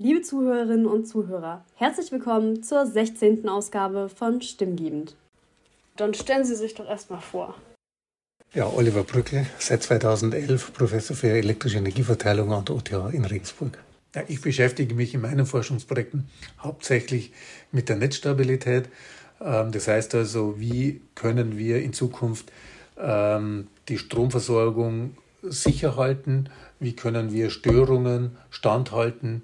Liebe Zuhörerinnen und Zuhörer, herzlich willkommen zur 16. Ausgabe von Stimmgebend. Dann stellen Sie sich doch erstmal vor. Ja, Oliver Brückle, seit 2011 Professor für elektrische Energieverteilung an der OTH in Regensburg. Ja, ich beschäftige mich in meinen Forschungsprojekten hauptsächlich mit der Netzstabilität. Ähm, das heißt also, wie können wir in Zukunft ähm, die Stromversorgung sicher halten, wie können wir Störungen standhalten.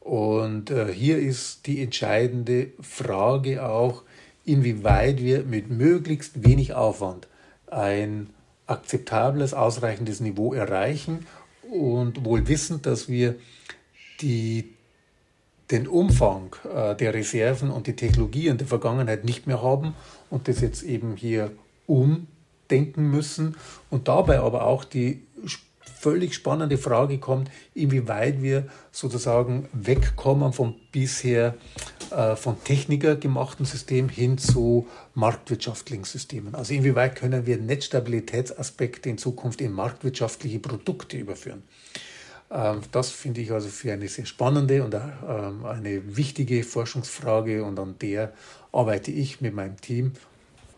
Und äh, hier ist die entscheidende Frage auch, inwieweit wir mit möglichst wenig Aufwand ein akzeptables, ausreichendes Niveau erreichen und wohl wissend, dass wir die, den Umfang äh, der Reserven und die Technologien der Vergangenheit nicht mehr haben und das jetzt eben hier umdenken müssen und dabei aber auch die völlig spannende Frage kommt, inwieweit wir sozusagen wegkommen vom bisher äh, von Techniker gemachten System hin zu marktwirtschaftlichen Systemen. Also inwieweit können wir Netzstabilitätsaspekte in Zukunft in marktwirtschaftliche Produkte überführen. Ähm, das finde ich also für eine sehr spannende und ähm, eine wichtige Forschungsfrage und an der arbeite ich mit meinem Team.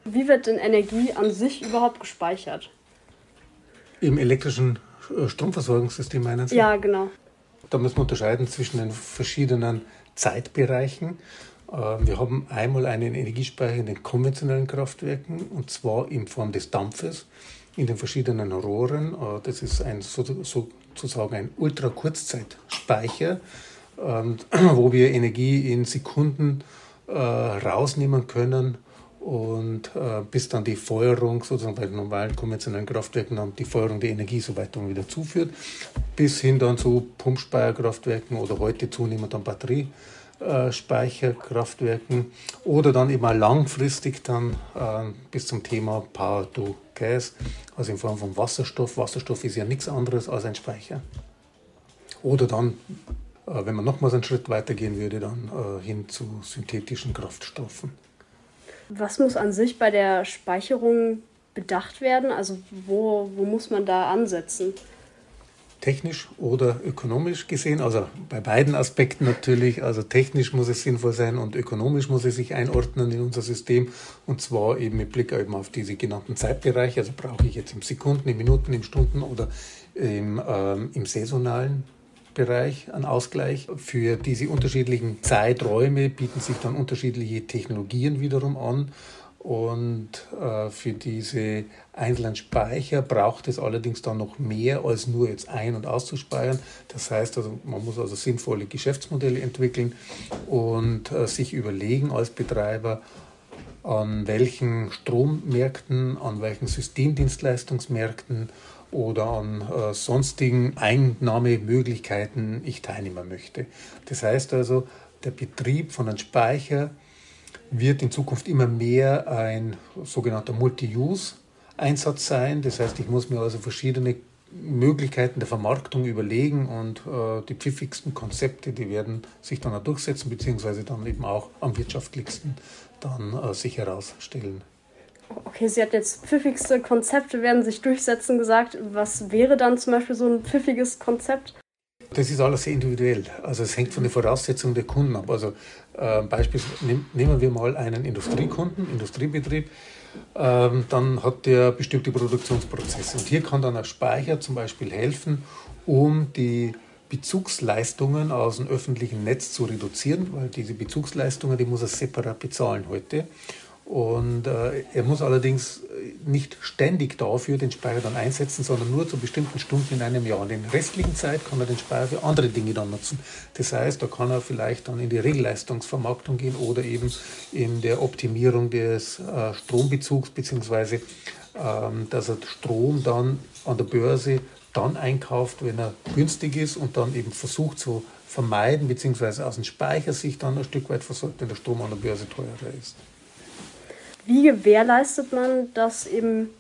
Wie wird denn Energie an sich überhaupt gespeichert? Im elektrischen Stromversorgungssystem meinen Sie? Ja, genau. Da müssen wir unterscheiden zwischen den verschiedenen Zeitbereichen. Ähm, wir haben einmal einen Energiespeicher in den konventionellen Kraftwerken und zwar in Form des Dampfes in den verschiedenen Rohren. Äh, das ist ein sozusagen ein Ultrakurzzeitspeicher, ähm, wo wir Energie in Sekunden äh, rausnehmen können und äh, bis dann die Feuerung sozusagen bei den normalen konventionellen Kraftwerken dann die Feuerung der Energie so weiter wieder zuführt, bis hin dann zu Pumpspeicherkraftwerken oder heute zunehmend dann Batteriespeicherkraftwerken oder dann eben langfristig dann äh, bis zum Thema Power to Gas, also in Form von Wasserstoff. Wasserstoff ist ja nichts anderes als ein Speicher. Oder dann, äh, wenn man nochmals einen Schritt weitergehen würde, dann äh, hin zu synthetischen Kraftstoffen. Was muss an sich bei der Speicherung bedacht werden? Also wo, wo muss man da ansetzen? Technisch oder ökonomisch gesehen, also bei beiden Aspekten natürlich. Also technisch muss es sinnvoll sein und ökonomisch muss es sich einordnen in unser System. Und zwar eben mit Blick eben auf diese genannten Zeitbereiche. Also brauche ich jetzt im Sekunden, im Minuten, im Stunden oder im, ähm, im saisonalen Bereich an Ausgleich. Für diese unterschiedlichen Zeiträume bieten sich dann unterschiedliche Technologien wiederum an. Und äh, für diese einzelnen Speicher braucht es allerdings dann noch mehr als nur jetzt ein- und auszuspeichern. Das heißt, also, man muss also sinnvolle Geschäftsmodelle entwickeln und äh, sich überlegen als Betreiber, an welchen Strommärkten, an welchen Systemdienstleistungsmärkten oder an äh, sonstigen Einnahmemöglichkeiten ich teilnehmen möchte. Das heißt also, der Betrieb von einem Speicher wird in Zukunft immer mehr ein sogenannter Multi-Use-Einsatz sein. Das heißt, ich muss mir also verschiedene Möglichkeiten der Vermarktung überlegen und äh, die pfiffigsten Konzepte, die werden sich dann auch durchsetzen, beziehungsweise dann eben auch am wirtschaftlichsten dann äh, sich herausstellen okay, sie hat jetzt pfiffigste Konzepte werden sich durchsetzen gesagt. Was wäre dann zum Beispiel so ein pfiffiges Konzept? Das ist alles sehr individuell. Also es hängt von den Voraussetzungen der Kunden ab. Also äh, beispielsweise nehmen wir mal einen Industriekunden, Industriebetrieb, ähm, dann hat der bestimmte Produktionsprozesse. Und hier kann dann ein Speicher zum Beispiel helfen, um die Bezugsleistungen aus dem öffentlichen Netz zu reduzieren, weil diese Bezugsleistungen, die muss er separat bezahlen heute. Und äh, er muss allerdings nicht ständig dafür den Speicher dann einsetzen, sondern nur zu bestimmten Stunden in einem Jahr. Und in der restlichen Zeit kann er den Speicher für andere Dinge dann nutzen. Das heißt, da kann er vielleicht dann in die Regelleistungsvermarktung gehen oder eben in der Optimierung des äh, Strombezugs, beziehungsweise ähm, dass er Strom dann an der Börse dann einkauft, wenn er günstig ist und dann eben versucht zu vermeiden, beziehungsweise aus dem Speicher sich dann ein Stück weit versorgt, wenn der Strom an der Börse teurer ist. Wie gewährleistet man das eben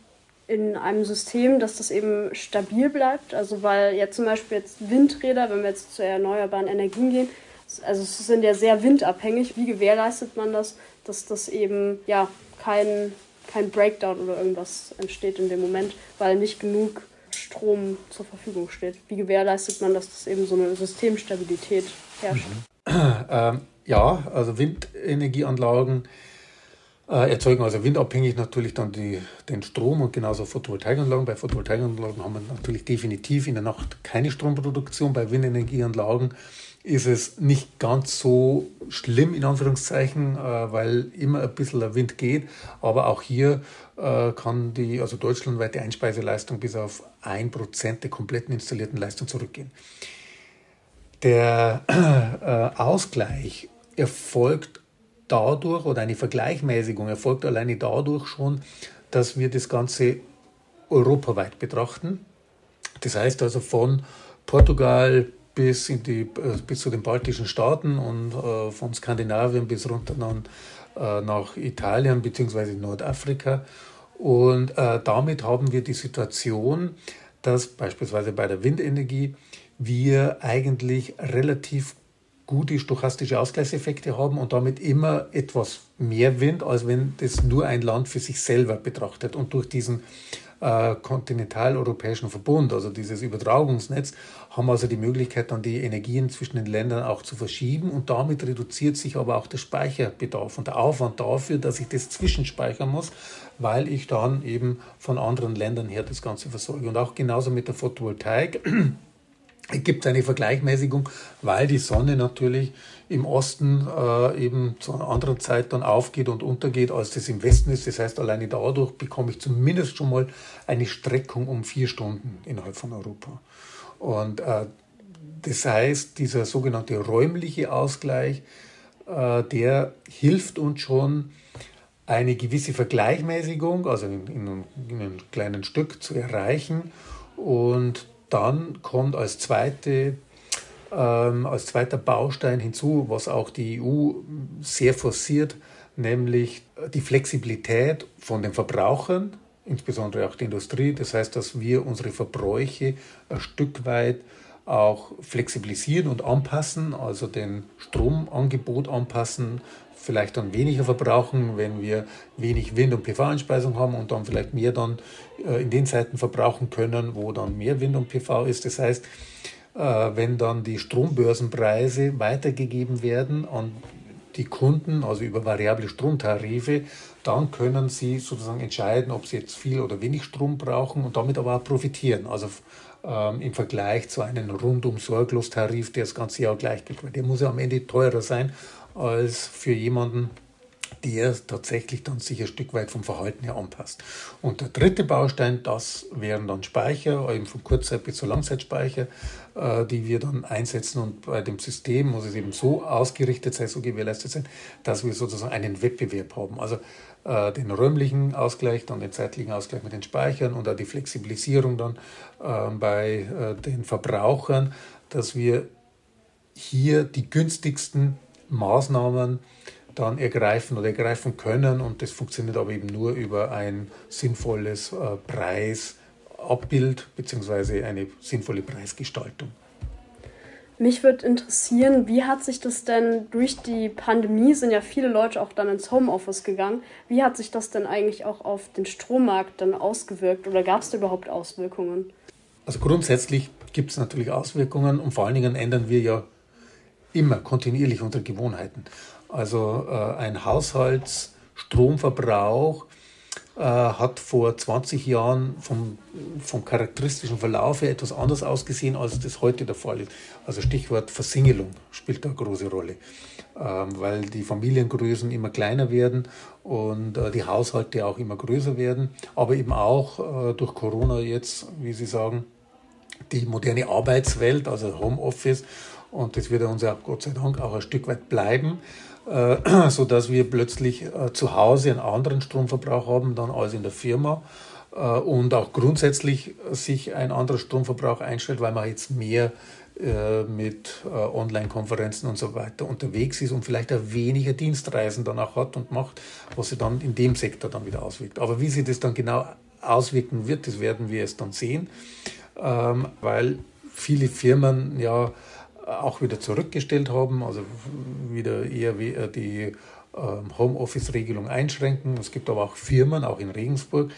in einem System, dass das eben stabil bleibt? Also weil jetzt zum Beispiel jetzt Windräder, wenn wir jetzt zu erneuerbaren Energien gehen, also es sind ja sehr windabhängig. Wie gewährleistet man das, dass das eben ja kein, kein Breakdown oder irgendwas entsteht in dem Moment, weil nicht genug Strom zur Verfügung steht? Wie gewährleistet man, dass das eben so eine Systemstabilität herrscht? Mhm. Ähm, ja, also Windenergieanlagen erzeugen also windabhängig natürlich dann die, den Strom und genauso Photovoltaikanlagen. Bei Photovoltaikanlagen haben wir natürlich definitiv in der Nacht keine Stromproduktion. Bei Windenergieanlagen ist es nicht ganz so schlimm, in Anführungszeichen, äh, weil immer ein bisschen der Wind geht. Aber auch hier äh, kann die, also deutschlandweite Einspeiseleistung bis auf 1% der kompletten installierten Leistung zurückgehen. Der Ausgleich erfolgt dadurch oder eine Vergleichmäßigung erfolgt alleine dadurch schon, dass wir das Ganze europaweit betrachten. Das heißt also von Portugal bis, in die, äh, bis zu den baltischen Staaten und äh, von Skandinavien bis runter äh, nach Italien bzw. Nordafrika. Und damit haben wir die Situation, dass beispielsweise bei der Windenergie wir eigentlich relativ gute stochastische Ausgleichseffekte haben und damit immer etwas mehr Wind, als wenn das nur ein Land für sich selber betrachtet. Und durch diesen äh, kontinentaleuropäischen Verbund, also dieses Übertragungsnetz, haben also die Möglichkeit, dann die Energien zwischen den Ländern auch zu verschieben und damit reduziert sich aber auch der Speicherbedarf und der Aufwand dafür, dass ich das zwischenspeichern muss, weil ich dann eben von anderen Ländern her das Ganze versorge. Und auch genauso mit der Photovoltaik gibt eine Vergleichmäßigung, weil die Sonne natürlich im Osten äh, eben zu einer anderen Zeit dann aufgeht und untergeht, als das im Westen ist. Das heißt, alleine dadurch bekomme ich zumindest schon mal eine Streckung um vier Stunden innerhalb von Europa. Und äh, das heißt, dieser sogenannte räumliche Ausgleich, äh, der hilft uns schon, eine gewisse Vergleichmäßigung, also in, in, in einem kleinen Stück zu erreichen. Und dann kommt als, zweite, ähm, als zweiter Baustein hinzu, was auch die EU sehr forciert, nämlich die Flexibilität von den Verbrauchern, insbesondere auch der Industrie. Das heißt, dass wir unsere Verbräuche ein Stück weit auch flexibilisieren und anpassen, also den Stromangebot anpassen, vielleicht dann weniger verbrauchen, wenn wir wenig Wind- und PV-Einspeisung haben und dann vielleicht mehr dann äh, in den Zeiten verbrauchen können, wo dann mehr Wind und PV ist. Das heißt, äh, wenn dann die Strombörsenpreise weitergegeben werden an die Kunden, also über variable Stromtarife, dann können sie sozusagen entscheiden, ob sie jetzt viel oder wenig Strom brauchen und damit aber auch profitieren. Also ähm, im Vergleich zu einem rundum sorglos Tarif, der das ganze Jahr gleich gilt. Der muss ja am Ende teurer sein als für jemanden, der tatsächlich dann sich ein Stück weit vom Verhalten her anpasst. Und der dritte Baustein, das wären dann Speicher, eben von Kurzzeit- bis zu Langzeitspeicher, äh, die wir dann einsetzen. Und bei dem System muss es eben so ausgerichtet sein, so gewährleistet sein, dass wir sozusagen einen Wettbewerb haben. Also äh, den räumlichen Ausgleich, dann den zeitlichen Ausgleich mit den Speichern und auch die Flexibilisierung dann äh, bei den Verbrauchern, dass wir hier die günstigsten Maßnahmen dann ergreifen oder ergreifen können. Und das funktioniert aber eben nur über ein sinnvolles äh, Preisabbild bzw. eine sinnvolle Preisgestaltung. Mich würde interessieren, wie hat sich das denn durch die Pandemie, sind ja viele Leute auch dann ins Homeoffice gegangen, wie hat sich das denn eigentlich auch auf den Strommarkt dann ausgewirkt oder gab es da überhaupt Auswirkungen? Also grundsätzlich gibt es natürlich Auswirkungen und vor allen Dingen ändern wir ja immer kontinuierlich unsere Gewohnheiten. Also äh, ein Haushaltsstromverbrauch äh, hat vor 20 Jahren vom, vom charakteristischen Verlauf her etwas anders ausgesehen, als das heute der Fall ist. Also Stichwort Versingelung spielt da eine große Rolle, ähm, weil die Familiengrößen immer kleiner werden und äh, die Haushalte auch immer größer werden, aber eben auch äh, durch Corona jetzt, wie Sie sagen, die moderne Arbeitswelt, also Homeoffice. Und das wird uns ja Gott sei Dank auch ein Stück weit bleiben, äh, sodass wir plötzlich äh, zu Hause einen anderen Stromverbrauch haben dann als in der Firma äh, und auch grundsätzlich sich ein anderer Stromverbrauch einstellt, weil man jetzt mehr äh, mit äh, Online-Konferenzen und so weiter unterwegs ist und vielleicht auch weniger Dienstreisen dann auch hat und macht, was sich dann in dem Sektor dann wieder auswirkt. Aber wie sich das dann genau auswirken wird, das werden wir es dann sehen, ähm, weil viele Firmen ja auch wieder zurückgestellt haben, also wieder eher äh, die ähm, Homeoffice-Regelung einschränken. Es gibt aber auch Firmen, auch in Regensburg,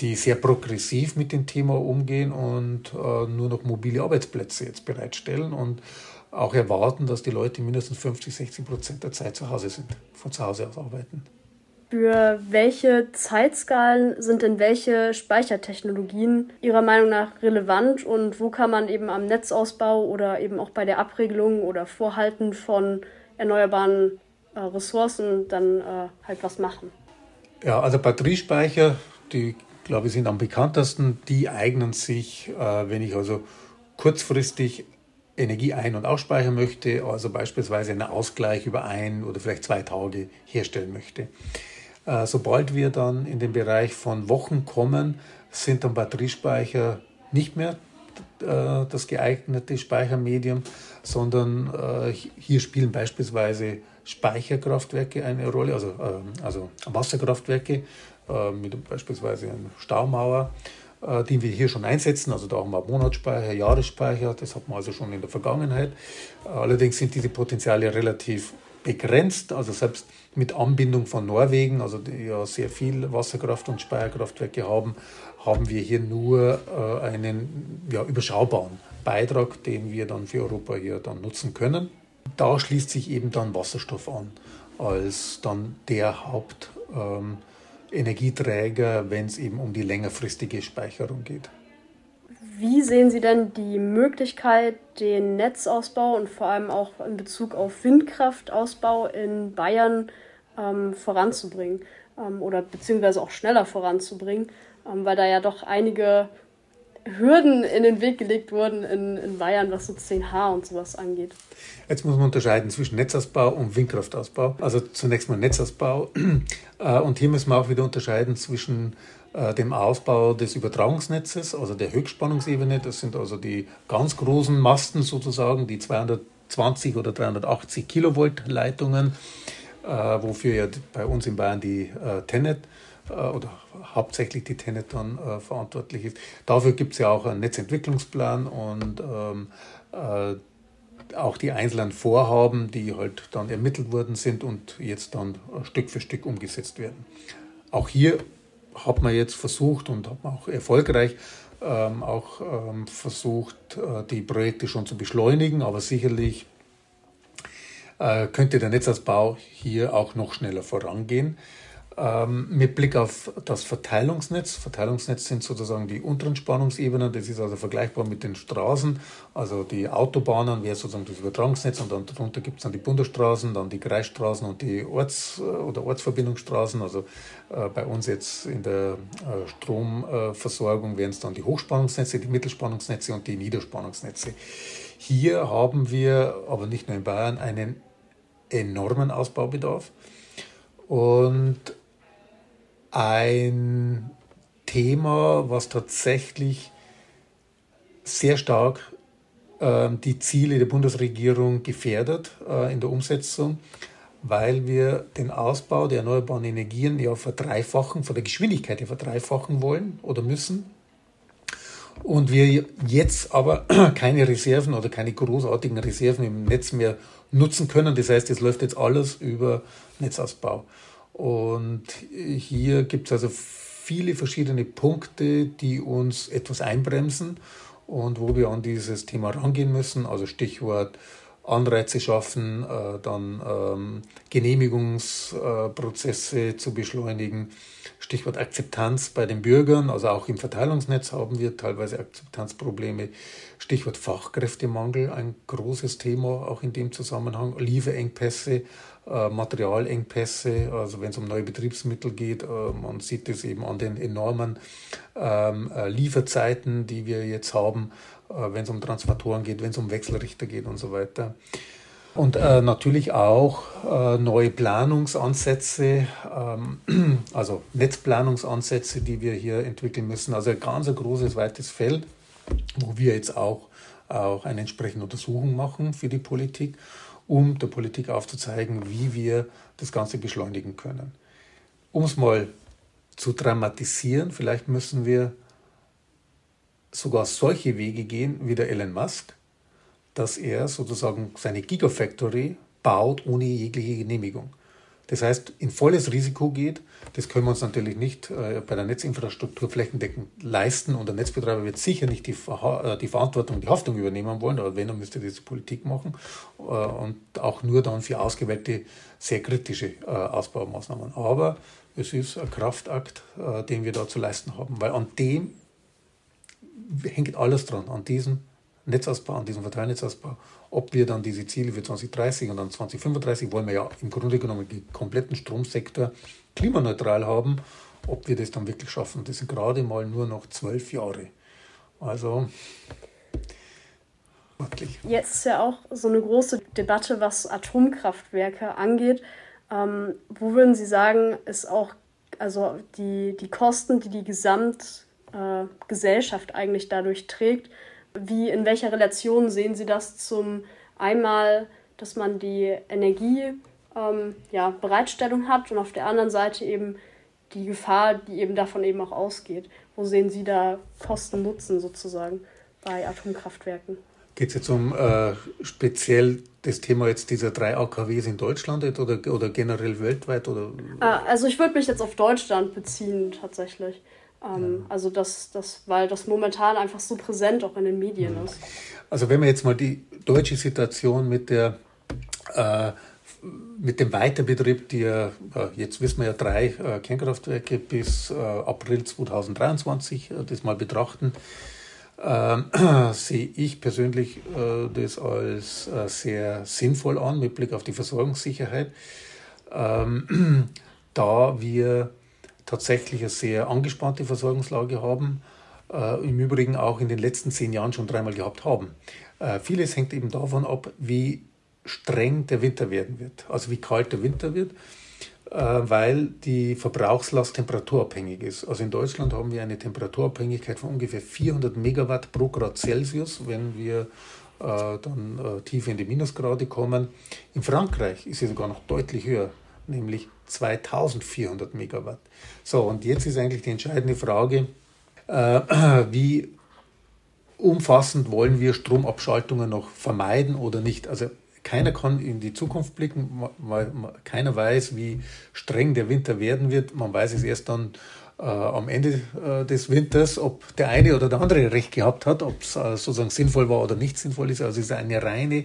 die sehr progressiv mit dem Thema umgehen und äh, nur noch mobile Arbeitsplätze jetzt bereitstellen und auch erwarten, dass die Leute mindestens 50, 60 Prozent der Zeit zu Hause sind, von zu Hause aus arbeiten. Für welche Zeitskalen sind denn welche Speichertechnologien Ihrer Meinung nach relevant und wo kann man eben am Netzausbau oder eben auch bei der Abregelung oder Vorhalten von erneuerbaren äh, Ressourcen dann äh, halt was machen? Ja, also Batteriespeicher, die glaube ich sind am bekanntesten, die eignen sich, äh, wenn ich also kurzfristig Energie ein- und ausspeichern möchte, also beispielsweise einen Ausgleich über ein oder vielleicht zwei Tage herstellen möchte. Äh, sobald wir dann in den Bereich von Wochen kommen, sind dann Batteriespeicher nicht mehr äh, das geeignete Speichermedium, sondern äh, hier spielen beispielsweise Speicherkraftwerke eine Rolle, also, also Wasserkraftwerke mit beispielsweise einer Staumauer, die wir hier schon einsetzen. Also da haben wir Monatsspeicher, Jahresspeicher, das hat man also schon in der Vergangenheit. Allerdings sind diese Potenziale relativ begrenzt. Also selbst mit Anbindung von Norwegen, also die ja sehr viel Wasserkraft- und Speicherkraftwerke haben, haben wir hier nur äh, einen ja, überschaubaren Beitrag, den wir dann für Europa hier dann nutzen können. Da schließt sich eben dann Wasserstoff an als dann der Hauptenergieträger, ähm, wenn es eben um die längerfristige Speicherung geht. Wie sehen Sie denn die Möglichkeit, den Netzausbau und vor allem auch in Bezug auf Windkraftausbau in Bayern ähm, voranzubringen ähm, oder beziehungsweise auch schneller voranzubringen, ähm, weil da ja doch einige Hürden in den Weg gelegt wurden in, in Bayern, was so 10H und sowas angeht. Jetzt muss man unterscheiden zwischen Netzausbau und Windkraftausbau. Also zunächst mal Netzausbau. Äh, und hier müssen wir auch wieder unterscheiden zwischen dem Ausbau des Übertragungsnetzes, also der Höchstspannungsebene. Das sind also die ganz großen Masten sozusagen, die 220 oder 380 Kilovolt Leitungen, äh, wofür ja bei uns in Bayern die Tenet oder hauptsächlich die Tenet dann verantwortlich ist. Dafür gibt es ja auch einen Netzentwicklungsplan und ähm, auch die einzelnen Vorhaben, die halt dann ermittelt worden sind und jetzt dann Stück für Stück umgesetzt werden. Auch hier hat man jetzt versucht und hat man auch erfolgreich ähm, auch ähm, versucht, äh, die Projekte schon zu beschleunigen, aber sicherlich äh, könnte der Netzausbau hier auch noch schneller vorangehen. Ähm, mit Blick auf das Verteilungsnetz. Verteilungsnetz sind sozusagen die unteren Spannungsebenen. Das ist also vergleichbar mit den Straßen. Also die Autobahnen wäre sozusagen das Übertragungsnetz und dann darunter gibt es dann die Bundesstraßen, dann die Kreisstraßen und die Orts- oder Ortsverbindungsstraßen. Also äh, bei uns jetzt in der äh, Stromversorgung wären es dann die Hochspannungsnetze, die Mittelspannungsnetze und die Niederspannungsnetze. Hier haben wir aber nicht nur in Bayern einen enormen Ausbaubedarf. Und ein Thema, was tatsächlich sehr stark äh, die Ziele der Bundesregierung gefährdet äh, in der Umsetzung, weil wir den Ausbau der erneuerbaren Energien ja verdreifachen, von der Geschwindigkeit her verdreifachen wollen oder müssen. Und wir jetzt aber keine Reserven oder keine großartigen Reserven im Netz mehr nutzen können. Das heißt, es läuft jetzt alles über Netzausbau. Und hier gibt es also viele verschiedene Punkte, die uns etwas einbremsen und wo wir an dieses Thema rangehen müssen. Also Stichwort Anreize schaffen, äh, dann ähm, Genehmigungsprozesse zu beschleunigen. Stichwort Akzeptanz bei den Bürgern, also auch im Verteilungsnetz haben wir teilweise Akzeptanzprobleme. Stichwort Fachkräftemangel, ein großes Thema auch in dem Zusammenhang. Lieferengpässe, äh, Materialengpässe, also wenn es um neue Betriebsmittel geht. Äh, man sieht es eben an den enormen ähm, äh, Lieferzeiten, die wir jetzt haben, wenn es um Transformatoren geht, wenn es um Wechselrichter geht und so weiter. Und natürlich auch neue Planungsansätze, ähm, also Netzplanungsansätze, die wir hier entwickeln müssen. Also ein ganz großes, weites Feld, wo wir jetzt auch, auch eine entsprechende Untersuchung machen für die Politik um der Politik aufzuzeigen, wie wir das Ganze beschleunigen können. Um es mal zu dramatisieren, vielleicht müssen wir sogar solche Wege gehen wie der Elon Musk, dass er sozusagen seine Gigafactory baut ohne jegliche Genehmigung. Das heißt, in volles Risiko geht. Das können wir uns natürlich nicht äh, bei der Netzinfrastruktur flächendeckend leisten und der Netzbetreiber wird sicher nicht die, äh, Verantwortung, die Haftung übernehmen wollen, aber wenn, dann müsste diese Politik machen äh, und auch nur dann für ausgewählte, sehr kritische Ausbaumaßnahmen. Aber es ist ein Kraftakt, den wir da zu leisten haben, weil an dem hängt alles dran, an diesem Netzausbau, an diesem Verteilnetzausbau. Ob wir dann diese Ziele für 2030 und dann 2035 wollen wir ja im Grunde genommen den kompletten Stromsektor klimaneutral haben, ob wir das dann wirklich schaffen. Das sind gerade mal nur noch zwölf Jahre. Also wirklich. Jetzt ist ja auch so eine große Debatte, was Atomkraftwerke angeht. Ähm, wo würden Sie sagen, ist auch also die, die Kosten, die die Gesamtgesellschaft äh, eigentlich dadurch trägt, wie, in welcher Relation sehen Sie das zum einmal, dass man die Energie ähm, ja, Bereitstellung hat und auf der anderen Seite eben die Gefahr, die eben davon eben auch ausgeht. Wo sehen Sie da Kosten-Nutzen sozusagen bei Atomkraftwerken? Geht es jetzt um äh, speziell das Thema jetzt dieser drei AKWs in Deutschland oder, oder generell weltweit? Oder? Ah, also ich würde mich jetzt auf Deutschland beziehen tatsächlich. Ähm, ja. Also das, das, weil das momentan einfach so präsent auch in den Medien ja. ist. Also wenn wir jetzt mal die deutsche Situation mit der äh, mit dem Weiterbetrieb der, äh, jetzt wissen wir ja drei äh, Kernkraftwerke bis äh, April 2023 äh, das mal betrachten, ähm, sehe ich persönlich äh, das als sehr sinnvoll an mit Blick auf die Versorgungssicherheit, ähm, da wir tatsächlich eine sehr angespannte Versorgungslage haben, äh, im Übrigen auch in den letzten zehn Jahren schon dreimal gehabt haben. Äh, vieles hängt eben davon ab, wie streng der Winter werden wird, also wie kalt der Winter wird, äh, weil die Verbrauchslast temperaturabhängig ist. Also in Deutschland haben wir eine Temperaturabhängigkeit von ungefähr 400 Megawatt pro Grad Celsius, wenn wir äh, dann äh, tief in die Minusgrade kommen. In Frankreich ist sie sogar noch deutlich höher, nämlich 2400 Megawatt. So, und jetzt ist eigentlich die entscheidende Frage, äh, wie umfassend wollen wir Stromabschaltungen noch vermeiden oder nicht. Also keiner kann in die Zukunft blicken, weil keiner weiß, wie streng der Winter werden wird. Man weiß es erst dann äh, am Ende äh, des Winters, ob der eine oder der andere recht gehabt hat, ob es äh, sozusagen sinnvoll war oder nicht sinnvoll ist. Also es ist eine reine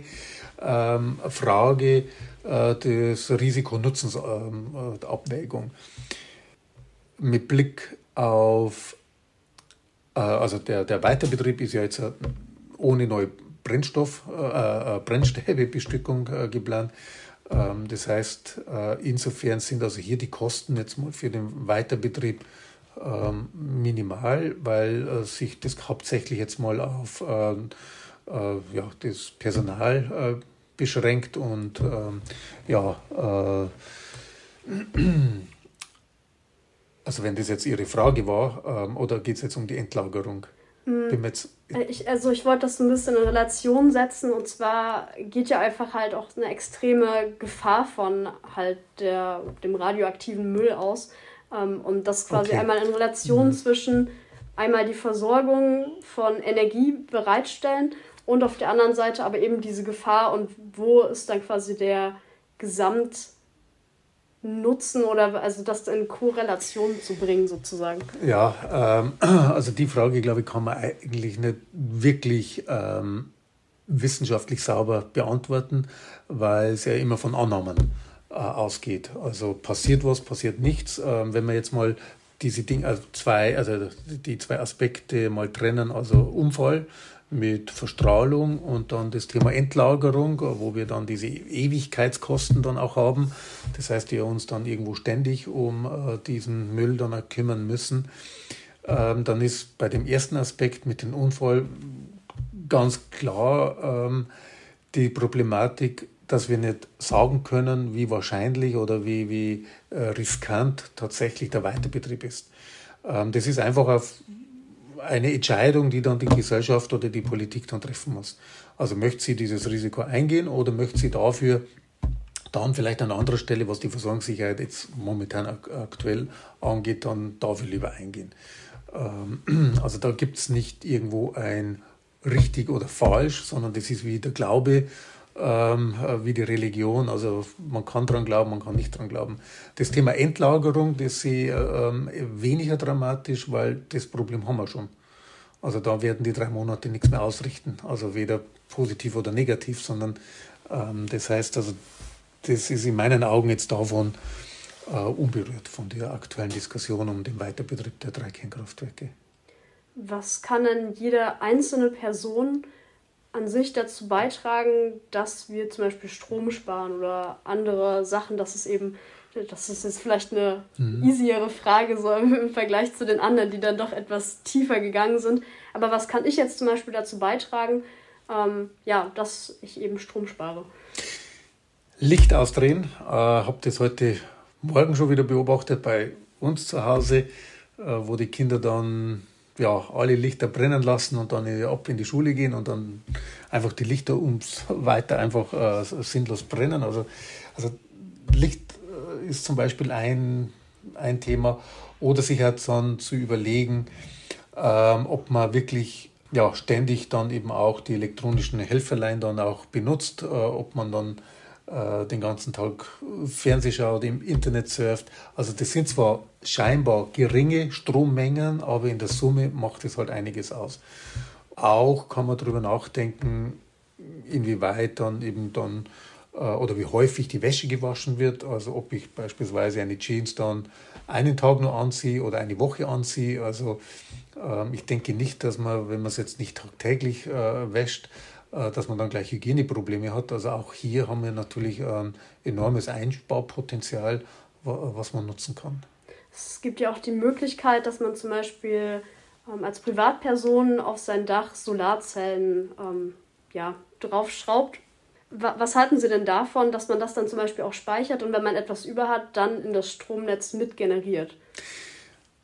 ähm, Frage äh, des Risiko-Nutzens-Abwägung. Ähm, Mit Blick auf, äh, also der, der Weiterbetrieb ist ja jetzt äh, ohne neue Brennstoff, äh, äh, Brennstäbebestückung äh, geplant. Ähm, das heißt, insofern sind also hier die Kosten jetzt mal für den Weiterbetrieb ähm, minimal, weil sich das hauptsächlich jetzt mal auf ja, das Personal beschränkt und ähm, ja, äh, also wenn das jetzt Ihre Frage war, ähm, oder geht es jetzt um die Entlagerung? Mhm. Ich, also ich wollte das ein bisschen in Relation setzen und zwar geht ja einfach halt auch eine extreme Gefahr von halt der, dem radioaktiven Müll aus ähm, und das quasi okay. einmal in Relation mhm. zwischen einmal die Versorgung von Energie bereitstellen und auf der anderen Seite aber eben diese Gefahr und wo ist dann quasi der Gesamtnutzen oder also das in Korrelation zu bringen sozusagen? Ja, ähm, also die Frage, glaube ich, kann man eigentlich nicht wirklich ähm, wissenschaftlich sauber beantworten, weil es ja immer von Annahmen äh, ausgeht. Also passiert was, passiert nichts. Ähm, wenn man jetzt mal diese Dinge, also zwei, also die zwei Aspekte mal trennen, also Unfall mit Verstrahlung und dann das Thema Endlagerung, wo wir dann diese Ewigkeitskosten dann auch haben. Das heißt, wir uns dann irgendwo ständig um äh, diesen Müll dann auch kümmern müssen. Ähm, dann ist bei dem ersten Aspekt mit dem Unfall ganz klar ähm, die Problematik, dass wir nicht sagen können, wie wahrscheinlich oder wie, wie äh, riskant tatsächlich der Weiterbetrieb ist. Ähm, das ist einfach auf eine Entscheidung, die dann die Gesellschaft oder die Politik dann treffen muss. Also möchte sie dieses Risiko eingehen oder möchte sie dafür dann vielleicht an anderer Stelle, was die Versorgungssicherheit jetzt momentan aktuell angeht, dann dafür lieber eingehen. Ähm, also da gibt es nicht irgendwo ein richtig oder falsch, sondern das ist wie der Glaube, ähm, wie die Religion. Also man kann dran glauben, man kann nicht dran glauben. Das Thema Endlagerung, das sehe ich ähm, weniger dramatisch, weil das Problem haben wir schon. Also da werden die drei Monate nichts mehr ausrichten, also weder positiv oder negativ, sondern ähm, das heißt, also das ist in meinen Augen jetzt davon äh, unberührt von der aktuellen Diskussion um den Weiterbetrieb der drei Kernkraftwerke. Was kann denn jede einzelne Person an sich dazu beitragen, dass wir zum Beispiel Strom sparen oder andere Sachen, dass es eben, das ist jetzt vielleicht eine mhm. easiere Frage so im Vergleich zu den anderen, die dann doch etwas tiefer gegangen sind. Aber was kann ich jetzt zum Beispiel dazu beitragen, ähm, ja, dass ich eben Strom spare? Licht ausdrehen. Äh, habe das heute Morgen schon wieder beobachtet bei uns zu Hause, äh, wo die Kinder dann ja, alle Lichter brennen lassen und dann ab in die Schule gehen und dann einfach die Lichter ums weiter einfach äh, sinnlos brennen. Also, also Licht äh, ist zum Beispiel ein, ein Thema. Oder sich halt dann zu überlegen, ähm, ob man wirklich ja, ständig dann eben auch die elektronischen Helferlein dann auch benutzt, äh, ob man dann äh, den ganzen Tag Fernseh schaut, im Internet surft. Also das sind zwar scheinbar geringe Strommengen, aber in der Summe macht es halt einiges aus. Auch kann man darüber nachdenken, inwieweit dann eben dann äh, oder wie häufig die Wäsche gewaschen wird. Also ob ich beispielsweise eine Jeans dann einen Tag nur anziehe oder eine Woche anziehe. Also ähm, ich denke nicht, dass man, wenn man es jetzt nicht tagtäglich äh, wäscht, dass man dann gleich Hygieneprobleme hat. Also auch hier haben wir natürlich ein enormes Einsparpotenzial, was man nutzen kann. Es gibt ja auch die Möglichkeit, dass man zum Beispiel ähm, als Privatperson auf sein Dach Solarzellen ähm, ja, draufschraubt. Was halten Sie denn davon, dass man das dann zum Beispiel auch speichert und wenn man etwas über hat, dann in das Stromnetz mitgeneriert?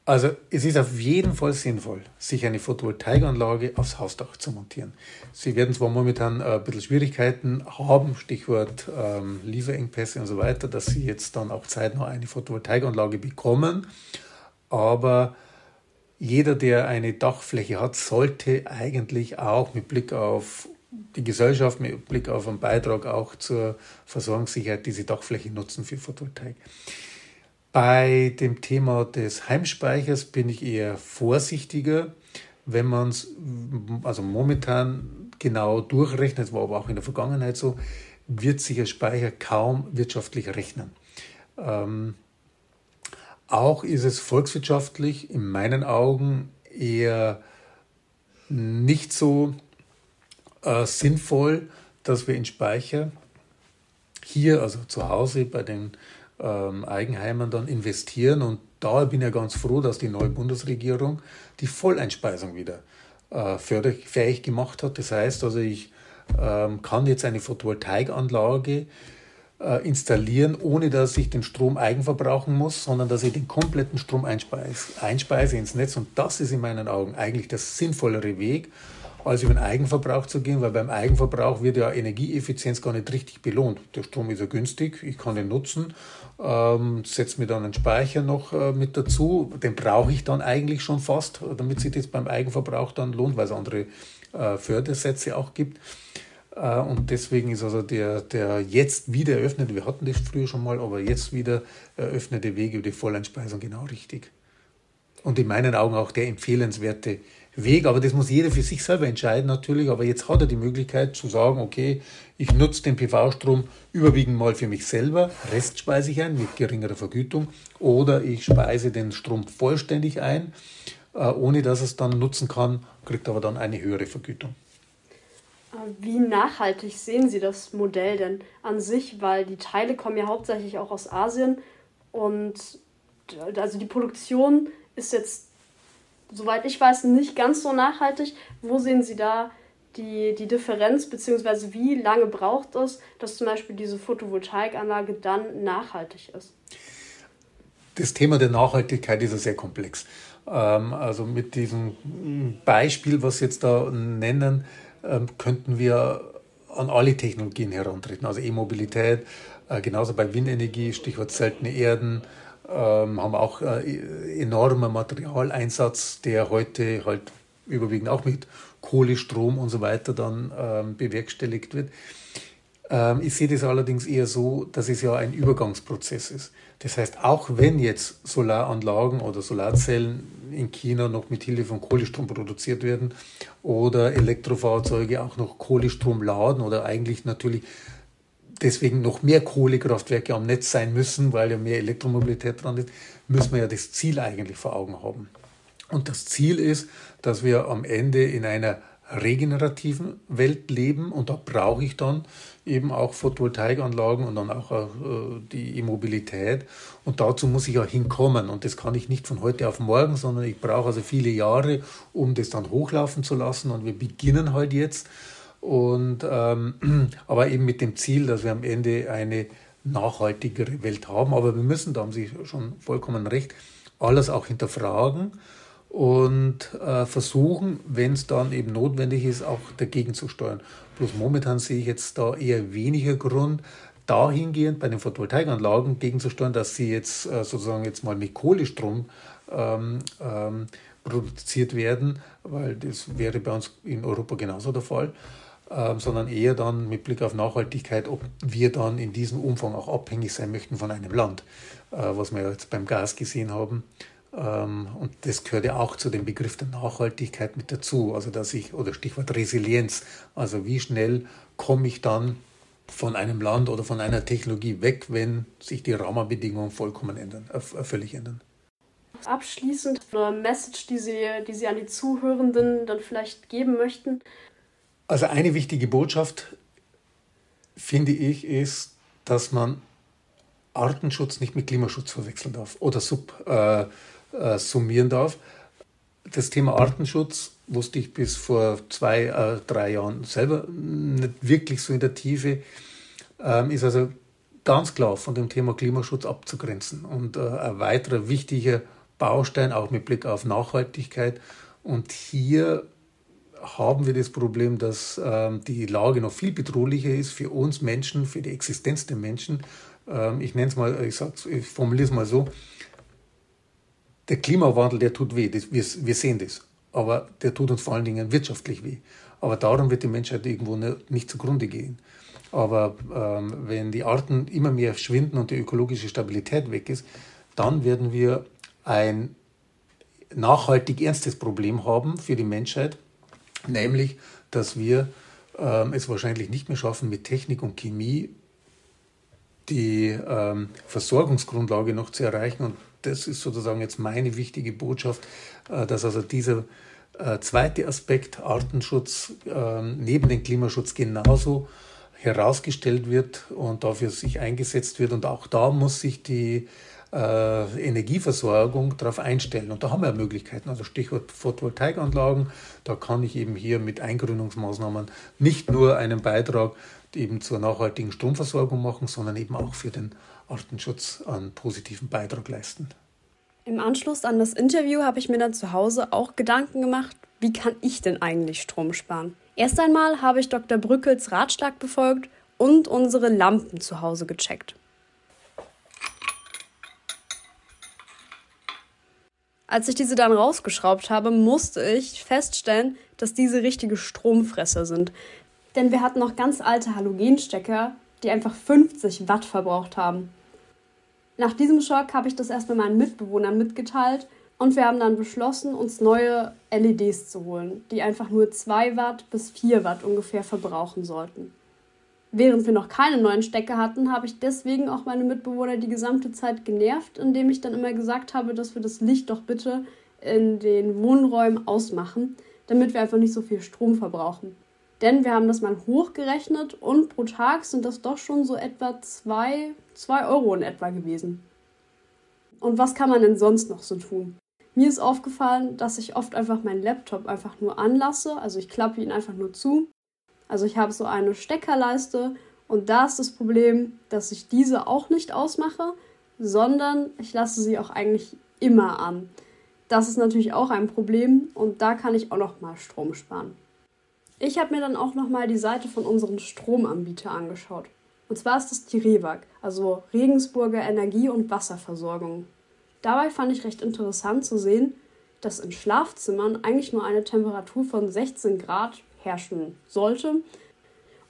Also es ist auf jeden Fall sinnvoll, sich eine Photovoltaikanlage aufs Hausdach zu montieren. Sie werden zwar momentan äh, ein bisschen Schwierigkeiten haben, Stichwort ähm, Lieferengpässe und so weiter, dass Sie jetzt dann auch zeitnah eine Photovoltaikanlage bekommen, aber jeder, der eine Dachfläche hat, sollte eigentlich auch mit Blick auf die Gesellschaft, mit Blick auf einen Beitrag auch zur Versorgungssicherheit diese Dachfläche nutzen für Photovoltaik. Bei dem Thema des Heimspeichers bin ich eher vorsichtiger, wenn man es also momentan genau durchrechnet, das war aber auch in der Vergangenheit so, wird sich ein Speicher kaum wirtschaftlich rechnen. Ähm, auch ist es volkswirtschaftlich in meinen Augen eher nicht so äh, sinnvoll, dass wir in Speicher hier, also zu Hause bei den ähm, Eigenheimen dann investieren. Und da bin ich ja ganz froh, dass die neue Bundesregierung die Volleinspeisung wieder äh, förderfähig gemacht hat. Das heißt also, ich ähm, kann jetzt eine Photovoltaikanlage äh, installieren, ohne dass ich den Strom eigenverbrauchen muss, sondern dass ich den kompletten Strom einspeise, einspeise ins Netz. Und das ist in meinen Augen eigentlich der sinnvollere Weg, als über den Eigenverbrauch zu gehen, weil beim Eigenverbrauch wird ja Energieeffizienz gar nicht richtig belohnt. Der Strom ist ja günstig, ich kann ihn nutzen ähm, setze mir dann einen Speicher noch äh, mit dazu. Den brauche ich dann eigentlich schon fast, damit sich das beim Eigenverbrauch dann lohnt, weil es andere äh, Fördersätze auch gibt. Äh, und deswegen ist also der, der jetzt wieder eröffnete, wir hatten das früher schon mal, aber jetzt wieder eröffnete Weg über die Volleinspeisung genau richtig. Und in meinen Augen auch der empfehlenswerte Weg, aber das muss jeder für sich selber entscheiden natürlich, aber jetzt hat er die Möglichkeit zu sagen, okay, ich nutze den PV-Strom überwiegend mal für mich selber, Rest speise ich ein mit geringerer Vergütung oder ich speise den Strom vollständig ein, äh, ohne dass es dann nutzen kann, kriegt aber dann eine höhere Vergütung. Äh, wie nachhaltig sehen Sie das Modell denn an sich? Weil die Teile kommen ja hauptsächlich auch aus Asien und also die Produktion ist jetzt soweit ich weiß, nicht ganz so nachhaltig. Wo sehen Sie da die, die Differenz, beziehungsweise wie lange braucht es, dass zum Beispiel diese Photovoltaikanlage dann nachhaltig ist? Das Thema der Nachhaltigkeit ist ja sehr komplex. Ähm, also mit diesem Beispiel, was Sie jetzt da nennen, ähm, könnten wir an alle Technologien herantreten, also E-Mobilität, äh, genauso bei Windenergie, Stichwort seltene Erden, ähm, haben auch äh, enormen Materialeinsatz, der heute halt überwiegend auch mit Kohle, Strom und so weiter dann ähm, bewerkstelligt wird. Ähm, ich sehe das allerdings eher so, dass es ja ein Übergangsprozess ist. Das heißt, auch wenn jetzt Solaranlagen oder Solarzellen in China noch mit Hilfe von Kohlestrom produziert werden oder Elektrofahrzeuge auch noch Kohlestrom laden oder eigentlich natürlich deswegen noch mehr Kohlekraftwerke am Netz sein müssen, weil ja mehr Elektromobilität dran ist, müssen wir ja das Ziel eigentlich vor Augen haben. Und das Ziel ist, dass wir am Ende in einer regenerativen Welt leben. Und da brauche ich dann eben auch Photovoltaikanlagen und dann auch äh, die Immobilität und dazu muss ich ja hinkommen. Und das kann ich nicht von heute auf morgen, sondern ich brauche also viele Jahre, um das dann hochlaufen zu lassen. Und wir beginnen halt jetzt und ähm, aber eben mit dem Ziel, dass wir am Ende eine nachhaltigere Welt haben, aber wir müssen, da haben Sie schon vollkommen recht, alles auch hinterfragen und äh, versuchen, wenn es dann eben notwendig ist, auch dagegen zu steuern. Bloß momentan sehe ich jetzt da eher weniger Grund, dahingehend bei den Photovoltaikanlagen gegenzusteuern, dass sie jetzt äh, sozusagen jetzt mal mit Kohlestrom ähm, ähm, produziert werden, weil das wäre bei uns in Europa genauso der Fall, sondern eher dann mit Blick auf Nachhaltigkeit, ob wir dann in diesem Umfang auch abhängig sein möchten von einem Land, äh, was wir jetzt beim Gas gesehen haben. Ähm, und das gehört ja auch zu dem Begriff der Nachhaltigkeit mit dazu. Also dass ich, oder Stichwort Resilienz, also wie schnell komme ich dann von einem Land oder von einer Technologie weg, wenn sich die Rahmenbedingungen vollkommen ändern, äh, völlig ändern. Abschließend eine Message, die Sie, die Sie an die Zuhörenden dann vielleicht geben möchten. Also eine wichtige Botschaft, finde ich, ist, dass man Artenschutz nicht mit Klimaschutz verwechseln darf oder sub, äh, äh, summieren darf. Das Thema Artenschutz wusste ich bis vor zwei, äh, drei Jahren selber nicht wirklich so in der Tiefe, ähm, ist also ganz klar von dem Thema Klimaschutz abzugrenzen und äh, ein weiterer wichtiger Baustein auch mit Blick auf Nachhaltigkeit. Und hier haben wir das Problem, dass ähm, die Lage noch viel bedrohlicher ist für uns Menschen, für die Existenz der Menschen. Ähm, ich nenne es mal, ich, ich formuliere es mal so, der Klimawandel, der tut weh, das, wir, wir sehen das. Aber der tut uns vor allen Dingen wirtschaftlich weh. Aber darum wird die Menschheit irgendwo nicht zugrunde gehen. Aber ähm, wenn die Arten immer mehr schwinden und die ökologische Stabilität weg ist, dann werden wir ein nachhaltig ernstes Problem haben für die Menschheit, nämlich, dass wir ähm, es wahrscheinlich nicht mehr schaffen, mit Technik und Chemie die ähm, Versorgungsgrundlage noch zu erreichen und das ist sozusagen jetzt meine wichtige Botschaft, äh, dass also dieser äh, zweite Aspekt Artenschutz ähm, neben dem Klimaschutz genauso herausgestellt wird und dafür sich eingesetzt wird. Und auch da muss sich die äh, Energieversorgung darauf einstellen. Und da haben wir Möglichkeiten. Also Stichwort Photovoltaikanlagen. Da kann ich eben hier mit Eingrünungsmaßnahmen nicht nur einen Beitrag eben zur nachhaltigen Stromversorgung machen, sondern eben auch für den Artenschutz einen positiven Beitrag leisten. Im Anschluss an das Interview habe ich mir dann zu Hause auch Gedanken gemacht, wie kann ich denn eigentlich Strom sparen? Erst einmal habe ich Dr. Brückels Ratschlag befolgt und unsere Lampen zu Hause gecheckt. Als ich diese dann rausgeschraubt habe, musste ich feststellen, dass diese richtige Stromfresser sind. Denn wir hatten noch ganz alte Halogenstecker, die einfach 50 Watt verbraucht haben. Nach diesem Schock habe ich das erstmal meinen Mitbewohnern mitgeteilt und wir haben dann beschlossen, uns neue LEDs zu holen, die einfach nur 2 Watt bis 4 Watt ungefähr verbrauchen sollten. Während wir noch keine neuen Stecker hatten, habe ich deswegen auch meine Mitbewohner die gesamte Zeit genervt, indem ich dann immer gesagt habe, dass wir das Licht doch bitte in den Wohnräumen ausmachen, damit wir einfach nicht so viel Strom verbrauchen. Denn wir haben das mal hochgerechnet und pro Tag sind das doch schon so etwa 2 Euro in etwa gewesen. Und was kann man denn sonst noch so tun? Mir ist aufgefallen, dass ich oft einfach meinen Laptop einfach nur anlasse, also ich klappe ihn einfach nur zu. Also ich habe so eine Steckerleiste und da ist das Problem, dass ich diese auch nicht ausmache, sondern ich lasse sie auch eigentlich immer an. Das ist natürlich auch ein Problem und da kann ich auch noch mal Strom sparen. Ich habe mir dann auch nochmal die Seite von unserem Stromanbieter angeschaut. Und zwar ist das die REWAG, also Regensburger Energie- und Wasserversorgung. Dabei fand ich recht interessant zu sehen, dass in Schlafzimmern eigentlich nur eine Temperatur von 16 Grad herrschen sollte.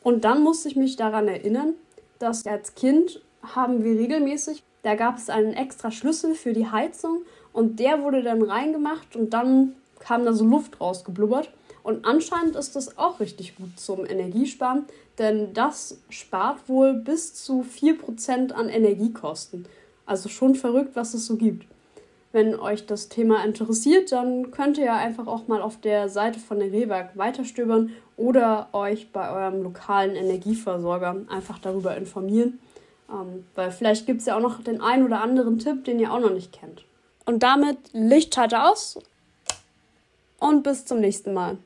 Und dann musste ich mich daran erinnern, dass als Kind haben wir regelmäßig, da gab es einen extra Schlüssel für die Heizung und der wurde dann reingemacht und dann kam da so Luft rausgeblubbert. Und anscheinend ist das auch richtig gut zum Energiesparen, denn das spart wohl bis zu 4% an Energiekosten. Also schon verrückt, was es so gibt. Wenn euch das Thema interessiert, dann könnt ihr ja einfach auch mal auf der Seite von der Rehwerk weiterstöbern oder euch bei eurem lokalen Energieversorger einfach darüber informieren. Ähm, weil vielleicht gibt es ja auch noch den einen oder anderen Tipp, den ihr auch noch nicht kennt. Und damit Lichtschalter aus und bis zum nächsten Mal.